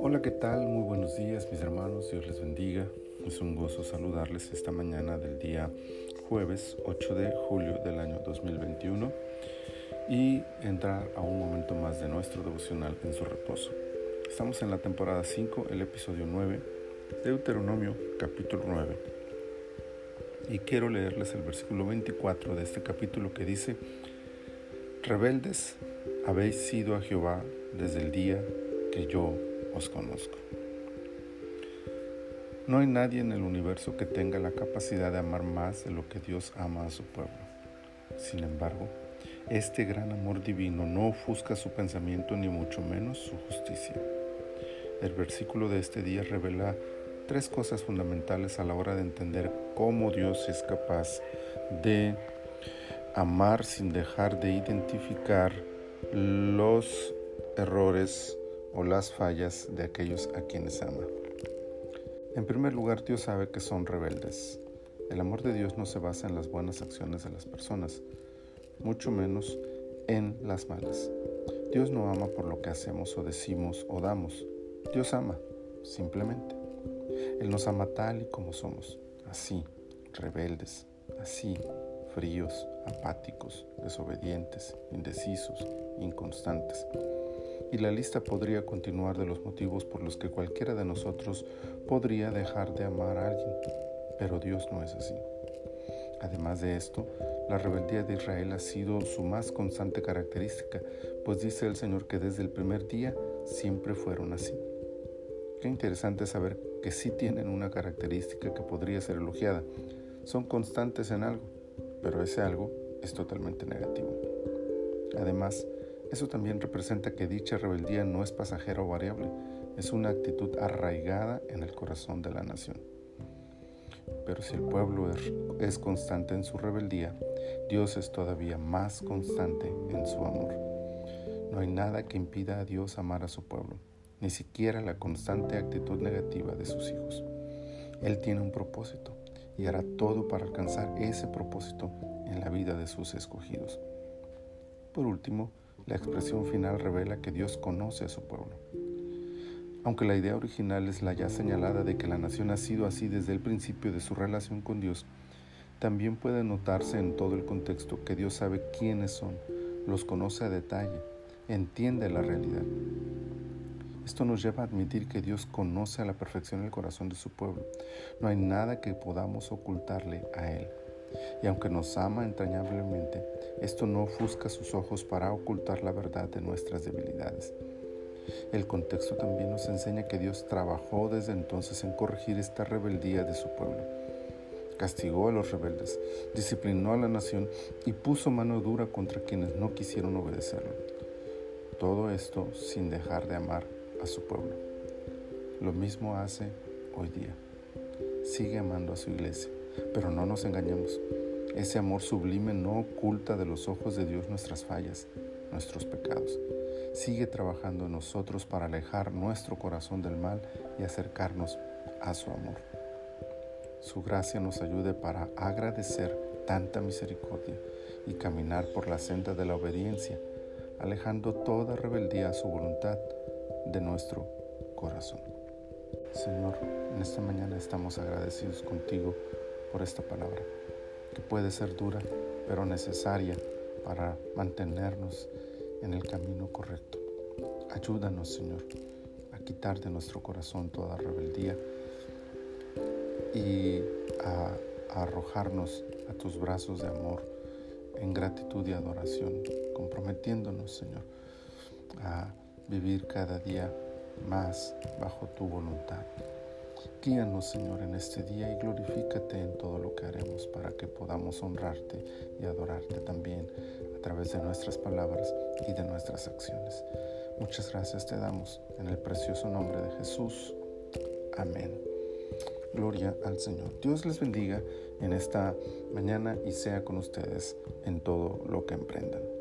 Hola, ¿qué tal? Muy buenos días mis hermanos, Dios les bendiga. Es un gozo saludarles esta mañana del día jueves 8 de julio del año 2021 y entrar a un momento más de nuestro devocional en su reposo. Estamos en la temporada 5, el episodio 9, Deuteronomio capítulo 9. Y quiero leerles el versículo 24 de este capítulo que dice, Rebeldes habéis sido a Jehová desde el día que yo os conozco. No hay nadie en el universo que tenga la capacidad de amar más de lo que Dios ama a su pueblo. Sin embargo, este gran amor divino no ofusca su pensamiento ni mucho menos su justicia. El versículo de este día revela tres cosas fundamentales a la hora de entender cómo Dios es capaz de amar sin dejar de identificar los errores o las fallas de aquellos a quienes ama. En primer lugar, Dios sabe que son rebeldes. El amor de Dios no se basa en las buenas acciones de las personas, mucho menos en las malas. Dios no ama por lo que hacemos o decimos o damos. Dios ama, simplemente. Él nos ama tal y como somos, así, rebeldes, así, fríos, apáticos, desobedientes, indecisos, inconstantes. Y la lista podría continuar de los motivos por los que cualquiera de nosotros podría dejar de amar a alguien, pero Dios no es así. Además de esto, la rebeldía de Israel ha sido su más constante característica, pues dice el Señor que desde el primer día siempre fueron así. Qué interesante saber que sí tienen una característica que podría ser elogiada. Son constantes en algo, pero ese algo es totalmente negativo. Además, eso también representa que dicha rebeldía no es pasajera o variable, es una actitud arraigada en el corazón de la nación. Pero si el pueblo es, constante en su rebeldía, Dios es todavía más constante en su amor. No hay nada que impida a Dios amar a su pueblo, ni siquiera la constante actitud negativa de sus hijos. Él tiene un propósito y hará todo para alcanzar ese propósito en la vida de sus escogidos. Por último, la expresión final revela que Dios conoce a su pueblo. Aunque la idea original es la ya señalada de que la nación ha sido así desde el principio de su relación con Dios, también puede notarse en todo el contexto que Dios sabe quiénes son, los conoce a detalle, entiende la realidad. Esto nos lleva a admitir que Dios conoce a la perfección el corazón de su pueblo. No hay nada que podamos ocultarle a Él. Y aunque nos ama entrañablemente, esto no ofusca sus ojos para ocultar la verdad de nuestras debilidades. El contexto también nos enseña que Dios trabajó desde entonces en corregir esta rebeldía de su pueblo. Castigó a los rebeldes, disciplinó a la nación y puso mano dura contra quienes no quisieron obedecerlo. Todo esto sin dejar de amar a su pueblo. Lo mismo hace hoy día. Sigue amando a su iglesia pero no nos engañemos. Ese amor sublime no oculta de los ojos de Dios nuestras fallas, nuestros pecados. Sigue trabajando en nosotros para alejar nuestro corazón del mal y acercarnos a su amor. Su gracia nos ayude para agradecer tanta misericordia y caminar por la senda de la obediencia, alejando toda rebeldía a su voluntad de nuestro corazón. Señor, en esta mañana estamos agradecidos contigo por esta palabra, que puede ser dura, pero necesaria para mantenernos en el camino correcto. Ayúdanos, Señor, a quitar de nuestro corazón toda rebeldía y a, arrojarnos a tus brazos de amor en gratitud y adoración, comprometiéndonos, Señor, a vivir cada día más bajo tu voluntad. Guíanos, Señor, en este día y glorifícate en todo lo que haremos para que podamos honrarte y adorarte también a través de nuestras palabras y de nuestras acciones. Muchas gracias te damos en el precioso nombre de Jesús. Amén. Gloria al Señor. Dios les bendiga en esta mañana y sea con ustedes en todo lo que emprendan.